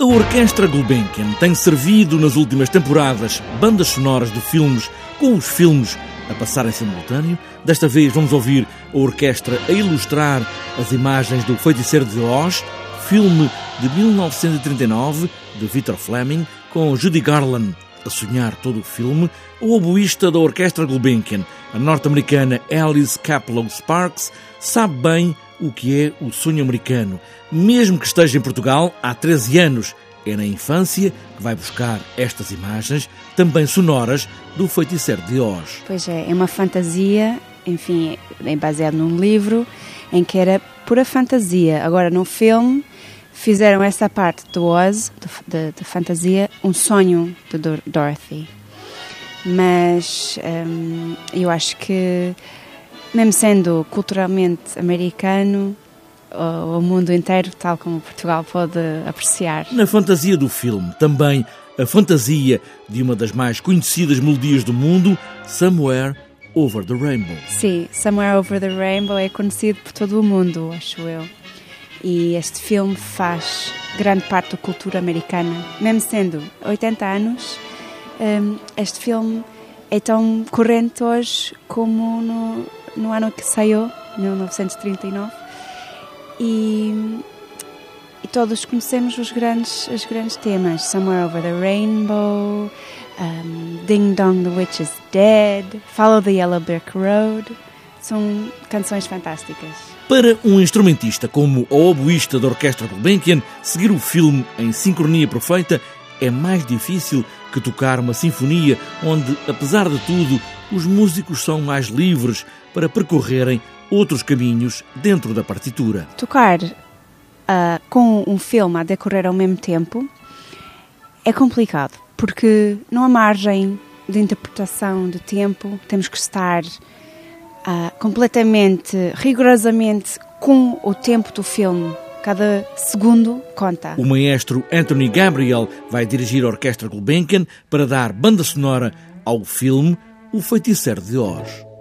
A Orquestra Gulbenkian tem servido nas últimas temporadas bandas sonoras de filmes com os filmes a passar em simultâneo. Desta vez vamos ouvir a orquestra a ilustrar as imagens do Feiticeiro de Oz, filme de 1939 de Victor Fleming, com Judy Garland a sonhar todo o filme, o oboísta da Orquestra Gulbenkian, a norte-americana Alice Kaplow Sparks, sabe bem o que é o sonho americano. Mesmo que esteja em Portugal há 13 anos, é na infância que vai buscar estas imagens, também sonoras, do feiticeiro de Oz. Pois é, é uma fantasia, enfim, é baseado num livro em que era pura fantasia. Agora, no filme, fizeram essa parte do Oz, da fantasia, um sonho de Dorothy. Mas hum, eu acho que mesmo sendo culturalmente americano, o mundo inteiro, tal como Portugal pode apreciar. Na fantasia do filme, também a fantasia de uma das mais conhecidas melodias do mundo, Somewhere Over the Rainbow. Sim, Somewhere Over the Rainbow é conhecido por todo o mundo, acho eu. E este filme faz grande parte da cultura americana, mesmo sendo 80 anos. Hum, este filme é tão corrente hoje como no, no ano que saiu, 1939, e, e todos conhecemos os grandes, os grandes temas: Somewhere Over the Rainbow, um, Ding Dong, The Witch is Dead, Follow the Yellow Brick Road. São canções fantásticas. Para um instrumentista como o oboísta da Orquestra Gulbenkian, seguir o filme em sincronia perfeita é mais difícil que tocar uma sinfonia onde, apesar de tudo, os músicos são mais livres para percorrerem outros caminhos dentro da partitura. Tocar uh, com um filme a decorrer ao mesmo tempo é complicado, porque não há margem de interpretação de tempo, temos que estar uh, completamente, rigorosamente com o tempo do filme Cada segundo conta. O maestro Anthony Gabriel vai dirigir a Orquestra Gulbenkian para dar banda sonora ao filme O Feiticeiro de Oz.